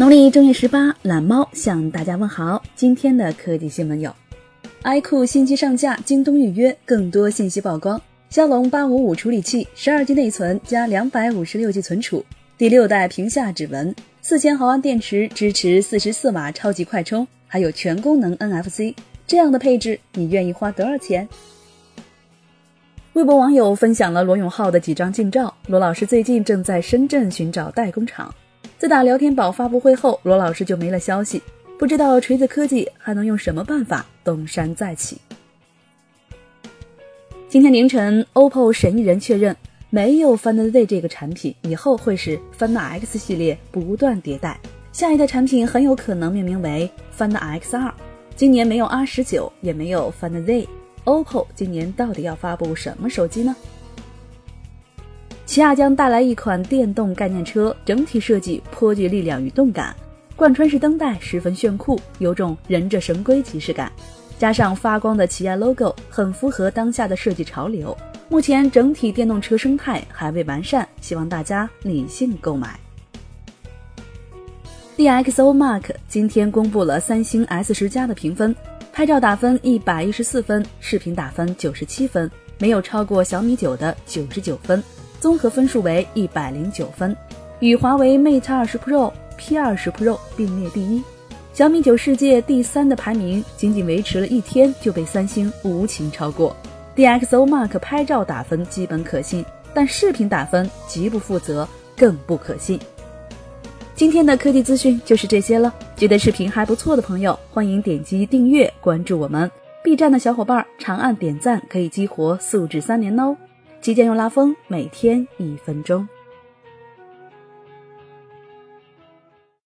农历正月十八，懒猫向大家问好。今天的科技新闻有：iQOO 新机上架，京东预约，更多信息曝光。骁龙八五五处理器，十二 G 内存加两百五十六 G 存储，第六代屏下指纹，四千毫安电池，支持四十四瓦超级快充，还有全功能 NFC。这样的配置，你愿意花多少钱？微博网友分享了罗永浩的几张近照。罗老师最近正在深圳寻找代工厂。自打聊天宝发布会后，罗老师就没了消息，不知道锤子科技还能用什么办法东山再起。今天凌晨，OPPO 审议人确认，没有 Find Z 这个产品，以后会是 Find X 系列不断迭代，下一代产品很有可能命名为 Find X2。今年没有 R 十九，也没有 Find Z，OPPO 今年到底要发布什么手机呢？起亚将带来一款电动概念车，整体设计颇具力量与动感，贯穿式灯带十分炫酷，有种忍者神龟即视感。加上发光的起亚 logo，很符合当下的设计潮流。目前整体电动车生态还未完善，希望大家理性购买。DxO Mark 今天公布了三星 S 十加的评分，拍照打分一百一十四分，视频打分九十七分，没有超过小米九的九十九分。综合分数为一百零九分，与华为 Mate 二十 Pro、P 二十 Pro 并列第一。小米九世界第三的排名仅仅维持了一天就被三星无情超过。DxO Mark 拍照打分基本可信，但视频打分极不负责，更不可信。今天的科技资讯就是这些了。觉得视频还不错的朋友，欢迎点击订阅关注我们。B 站的小伙伴长按点赞可以激活素质三连哦。极简用拉风，每天一分钟。